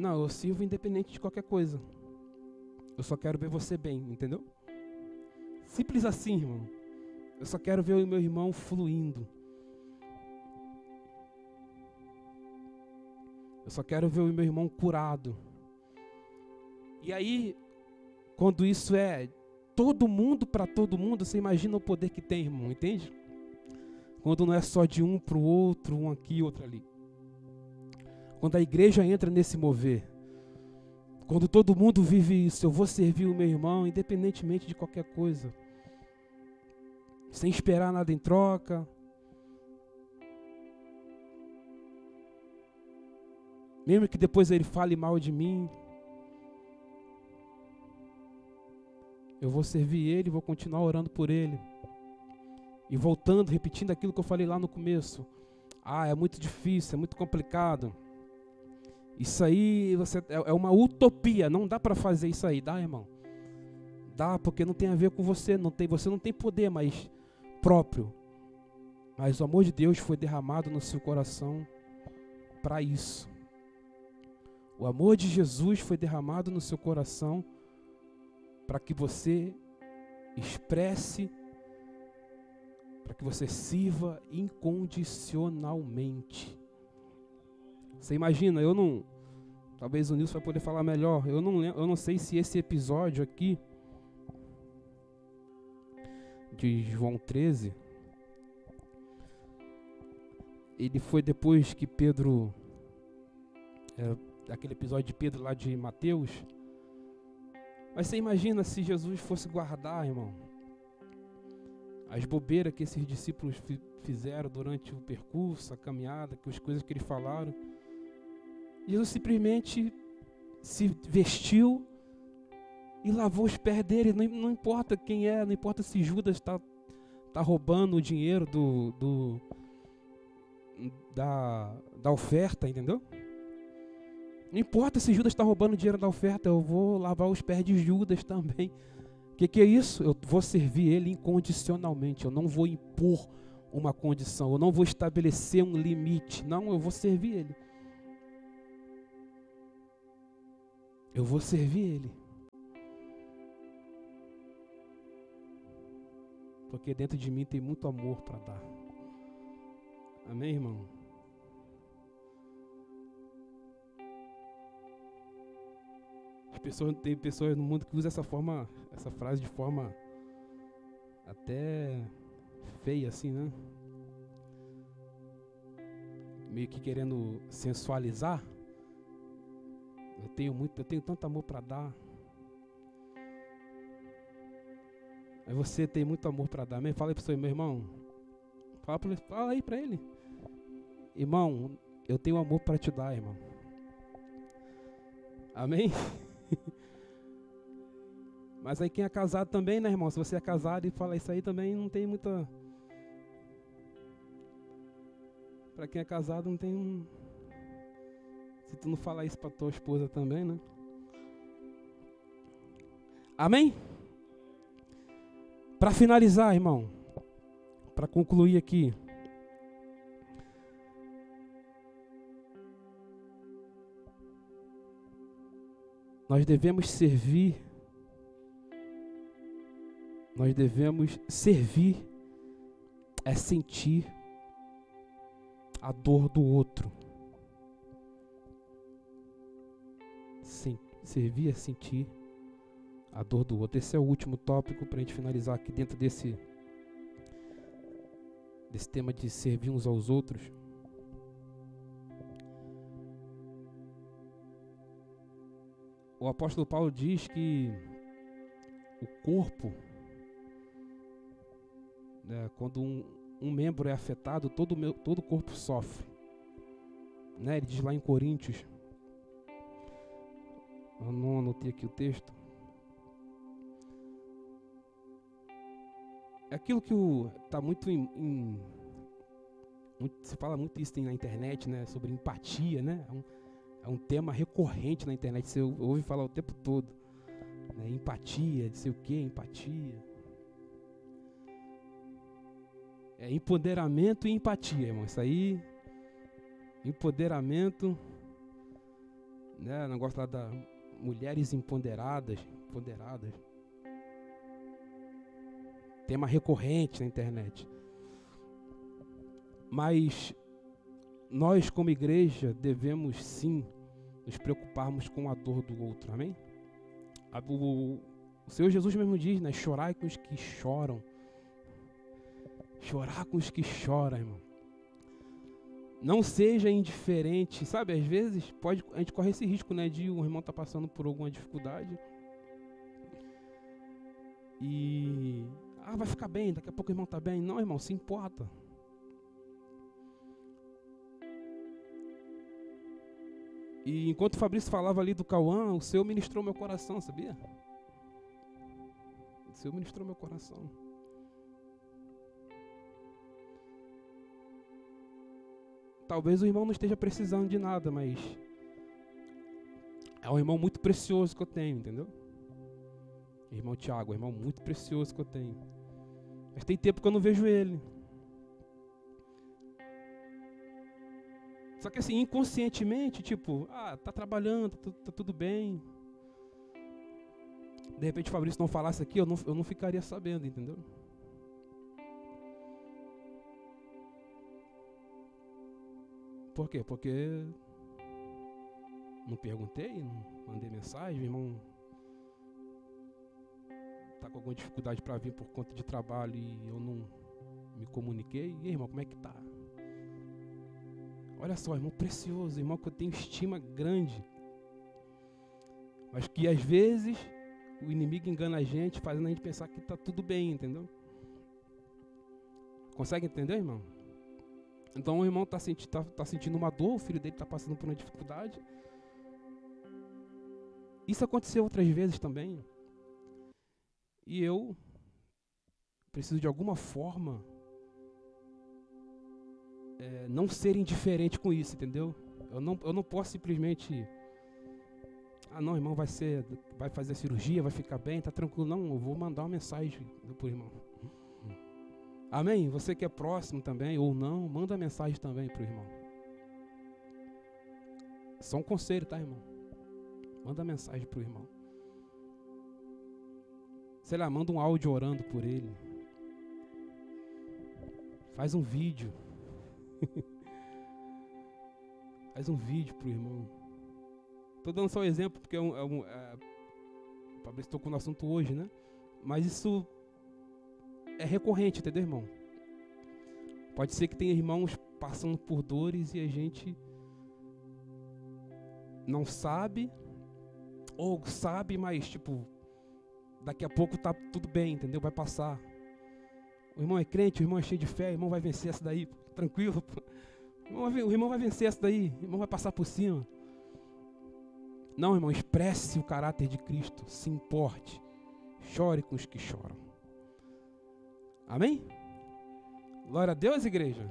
Não, eu sirvo independente de qualquer coisa. Eu só quero ver você bem, entendeu? Simples assim, irmão. Eu só quero ver o meu irmão fluindo. Eu só quero ver o meu irmão curado. E aí, quando isso é todo mundo para todo mundo, você imagina o poder que tem, irmão, entende? Quando não é só de um para o outro, um aqui, outro ali. Quando a igreja entra nesse mover, quando todo mundo vive isso, eu vou servir o meu irmão, independentemente de qualquer coisa, sem esperar nada em troca. Mesmo que depois ele fale mal de mim, eu vou servir ele, vou continuar orando por ele. E voltando, repetindo aquilo que eu falei lá no começo. Ah, é muito difícil, é muito complicado. Isso aí você, é, é uma utopia, não dá para fazer isso aí, dá, irmão? Dá, porque não tem a ver com você, não tem, você não tem poder mais próprio. Mas o amor de Deus foi derramado no seu coração para isso. O amor de Jesus foi derramado no seu coração para que você expresse, para que você sirva incondicionalmente. Você imagina, eu não. Talvez o Nilson vai poder falar melhor. Eu não, eu não sei se esse episódio aqui de João 13 ele foi depois que Pedro é, aquele episódio de Pedro lá de Mateus mas você imagina se Jesus fosse guardar, irmão, as bobeiras que esses discípulos fizeram durante o percurso, a caminhada, que as coisas que eles falaram. Jesus simplesmente se vestiu e lavou os pés dele. Não, não importa quem é, não importa se Judas está tá roubando o dinheiro do, do da, da oferta, entendeu? Não importa se Judas está roubando o dinheiro da oferta, eu vou lavar os pés de Judas também. O que, que é isso? Eu vou servir ele incondicionalmente. Eu não vou impor uma condição, eu não vou estabelecer um limite. Não, eu vou servir ele. Eu vou servir Ele. Porque dentro de mim tem muito amor para dar. Amém, irmão? As pessoas, tem pessoas no mundo que usam essa forma, essa frase de forma até feia assim, né? Meio que querendo sensualizar. Eu tenho muito, eu tenho tanto amor para dar. Aí você tem muito amor para dar. Amém? Fala aí para seu meu irmão. Fala, pra, fala aí para ele. Irmão, eu tenho amor para te dar, irmão. Amém? Mas aí quem é casado também, né, irmão? Se você é casado e fala isso aí também, não tem muita. Para quem é casado não tem se tu não falar isso para tua esposa também, né? Amém? Para finalizar, irmão, para concluir aqui. Nós devemos servir, nós devemos servir, é sentir a dor do outro. Servir a sentir a dor do outro. Esse é o último tópico para a gente finalizar aqui dentro desse, desse tema de servir uns aos outros. O apóstolo Paulo diz que o corpo, né, quando um, um membro é afetado, todo, todo o corpo sofre. Né? Ele diz lá em Coríntios eu não anotei aqui o texto. É aquilo que está muito em, em muito, se fala muito isso na internet, né? Sobre empatia, né? É um, é um tema recorrente na internet. Você ouve falar o tempo todo. Né? Empatia, de sei o que, empatia. É empoderamento e empatia, irmão. Isso aí. Empoderamento né, negócio lá da mulheres empoderadas, empoderadas. Tema recorrente na internet. Mas nós, como igreja, devemos sim nos preocuparmos com a dor do outro, amém? O, o Senhor Jesus mesmo diz, né? Chorai com os que choram. Chorar com os que choram, irmão. Não seja indiferente, sabe? Às vezes pode, a gente corre esse risco, né? De um irmão tá passando por alguma dificuldade. E. Ah, vai ficar bem, daqui a pouco o irmão está bem. Não, irmão, se importa. E enquanto o Fabrício falava ali do Cauã, o Senhor ministrou meu coração, sabia? O Senhor ministrou meu coração. Talvez o irmão não esteja precisando de nada, mas é um irmão muito precioso que eu tenho, entendeu? Irmão Tiago, um irmão muito precioso que eu tenho. Mas tem tempo que eu não vejo ele. Só que assim, inconscientemente, tipo, ah, tá trabalhando, tá, tá tudo bem. De repente o Fabrício não falasse aqui, eu não, eu não ficaria sabendo, entendeu? Por quê? Porque não perguntei, não mandei mensagem, irmão tá com alguma dificuldade para vir por conta de trabalho e eu não me comuniquei. E aí, irmão, como é que tá? Olha só, irmão precioso, irmão que eu tenho estima grande. Mas que às vezes o inimigo engana a gente, fazendo a gente pensar que está tudo bem, entendeu? Consegue entender, irmão? Então o irmão está senti tá, tá sentindo uma dor, o filho dele está passando por uma dificuldade. Isso aconteceu outras vezes também. E eu preciso de alguma forma é, não ser indiferente com isso, entendeu? Eu não, eu não posso simplesmente. Ah, não, irmão, vai ser, vai fazer a cirurgia, vai ficar bem, tá tranquilo. Não, eu vou mandar uma mensagem pro irmão. Amém? Você que é próximo também, ou não, manda mensagem também pro irmão. Só um conselho, tá, irmão? Manda mensagem pro irmão. Sei lá, manda um áudio orando por ele. Faz um vídeo. Faz um vídeo pro irmão. Tô dando só um exemplo, porque é um, é um, é, o Fabrício tocou no assunto hoje, né? Mas isso é recorrente, entendeu, irmão? Pode ser que tenha irmãos passando por dores e a gente não sabe, ou sabe, mas tipo, daqui a pouco tá tudo bem, entendeu? Vai passar. O irmão é crente, o irmão é cheio de fé, o irmão vai vencer essa daí tranquilo. O irmão vai vencer essa daí, o irmão vai passar por cima. Não, irmão, expresse o caráter de Cristo, se importe, chore com os que choram. Amém? Glória a Deus, igreja.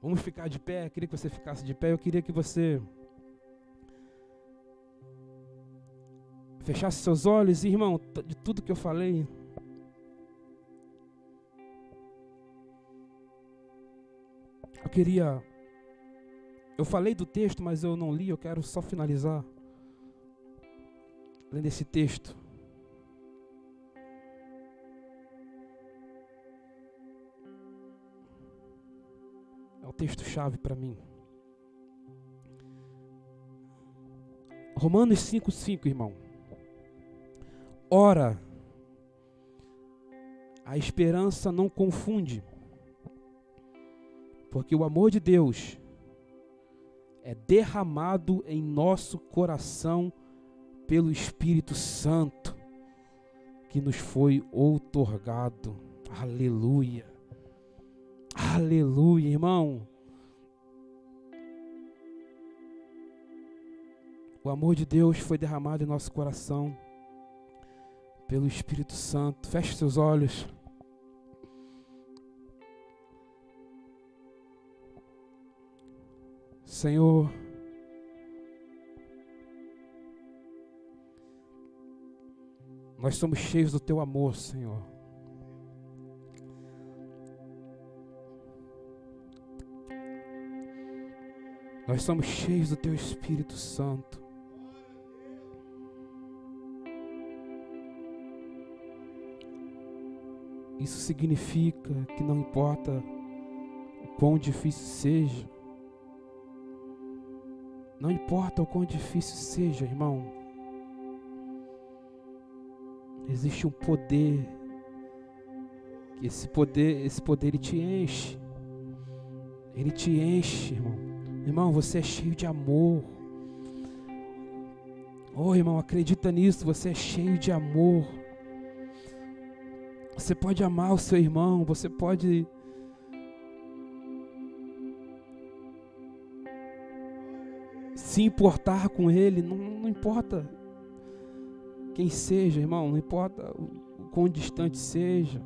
Vamos ficar de pé. Eu queria que você ficasse de pé. Eu queria que você fechasse seus olhos, irmão, de tudo que eu falei. Eu queria. Eu falei do texto, mas eu não li, eu quero só finalizar lendo esse texto. Texto-chave para mim. Romanos 5,5, irmão. Ora, a esperança não confunde porque o amor de Deus é derramado em nosso coração pelo Espírito Santo que nos foi outorgado. Aleluia. Aleluia, irmão. O amor de Deus foi derramado em nosso coração pelo Espírito Santo. Feche seus olhos. Senhor, nós somos cheios do teu amor, Senhor. Nós somos cheios do Teu Espírito Santo. Isso significa que não importa o quão difícil seja, não importa o quão difícil seja, irmão, existe um poder, esse poder, esse poder ele te enche, ele te enche, irmão. Irmão, você é cheio de amor. Oh, irmão, acredita nisso, você é cheio de amor. Você pode amar o seu irmão, você pode se importar com ele, não, não importa quem seja, irmão, não importa o, quão distante seja.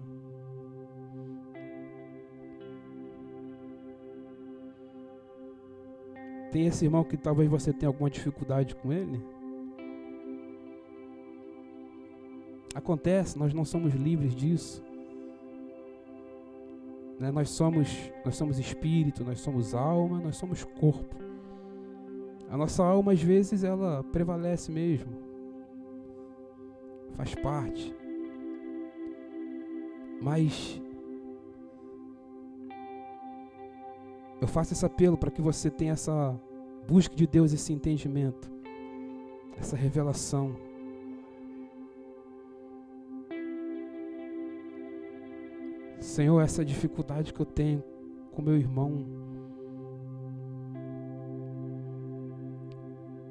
Tem esse irmão que talvez você tenha alguma dificuldade com ele? Acontece, nós não somos livres disso. Né? Nós, somos, nós somos espírito, nós somos alma, nós somos corpo. A nossa alma, às vezes, ela prevalece mesmo. Faz parte. Mas eu faço esse apelo para que você tenha essa busca de Deus, esse entendimento, essa revelação. Senhor, essa dificuldade que eu tenho com meu irmão,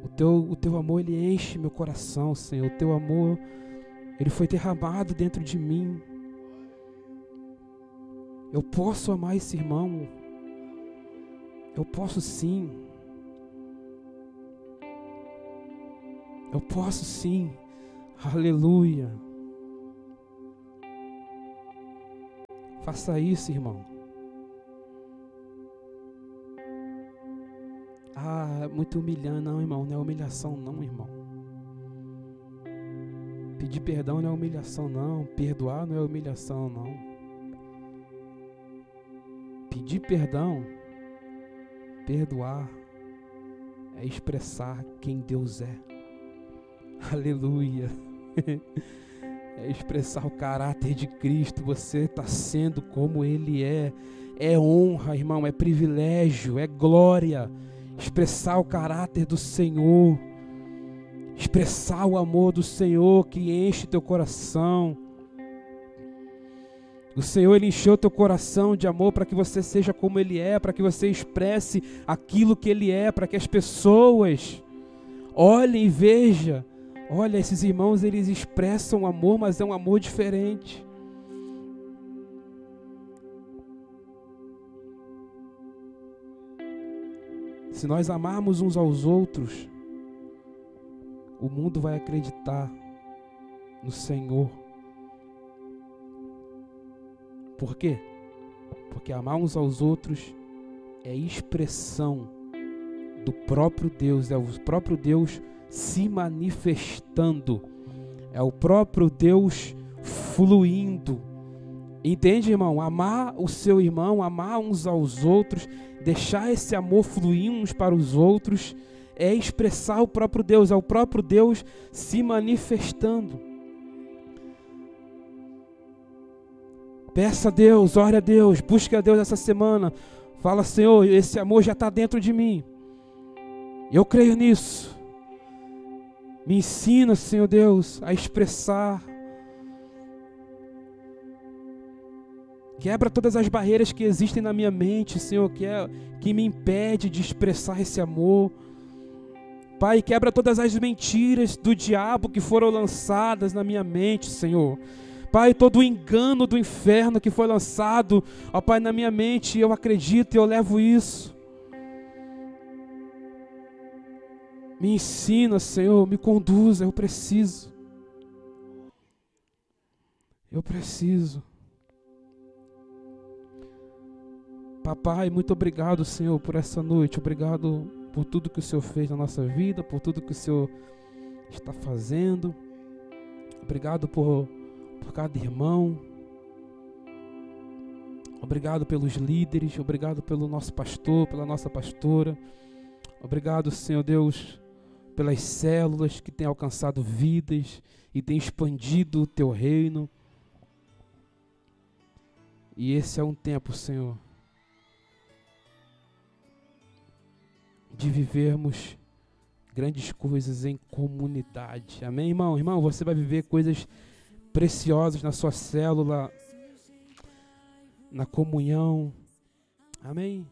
o teu, o teu amor ele enche meu coração, Senhor. O teu amor ele foi derramado dentro de mim. Eu posso amar esse irmão. Eu posso sim. Eu posso sim. Aleluia. Faça isso, irmão. Ah, muito humilhando, não, irmão. Não é humilhação, não, irmão. Pedir perdão não é humilhação, não. Perdoar não é humilhação, não. Pedir perdão, perdoar, é expressar quem Deus é. Aleluia. é expressar o caráter de Cristo. Você está sendo como Ele é. É honra, irmão, é privilégio, é glória. Expressar o caráter do Senhor. Expressar o amor do Senhor que enche teu coração. O Senhor ele encheu teu coração de amor para que você seja como ele é, para que você expresse aquilo que ele é, para que as pessoas olhem e vejam Olha, esses irmãos, eles expressam amor, mas é um amor diferente. Se nós amarmos uns aos outros, o mundo vai acreditar no Senhor. Por quê? Porque amar uns aos outros é expressão do próprio Deus, é o próprio Deus se manifestando. É o próprio Deus fluindo. Entende, irmão? Amar o seu irmão, amar uns aos outros, deixar esse amor fluir uns para os outros, é expressar o próprio Deus, é o próprio Deus se manifestando. Peça a Deus, ore a Deus, busque a Deus essa semana. Fala, Senhor, esse amor já está dentro de mim. Eu creio nisso. Me ensina, Senhor Deus, a expressar. Quebra todas as barreiras que existem na minha mente, Senhor, que, é, que me impede de expressar esse amor. Pai, quebra todas as mentiras do diabo que foram lançadas na minha mente, Senhor. Pai, todo o engano do inferno que foi lançado, ó Pai, na minha mente, eu acredito e eu levo isso. Me ensina, Senhor, me conduza, eu preciso. Eu preciso. Papai, muito obrigado, Senhor, por essa noite. Obrigado por tudo que o Senhor fez na nossa vida, por tudo que o Senhor está fazendo. Obrigado por, por cada irmão. Obrigado pelos líderes. Obrigado pelo nosso pastor, pela nossa pastora. Obrigado, Senhor Deus, pelas células que têm alcançado vidas e têm expandido o teu reino. E esse é um tempo, Senhor, de vivermos grandes coisas em comunidade. Amém, irmão? Irmão, você vai viver coisas preciosas na sua célula, na comunhão. Amém?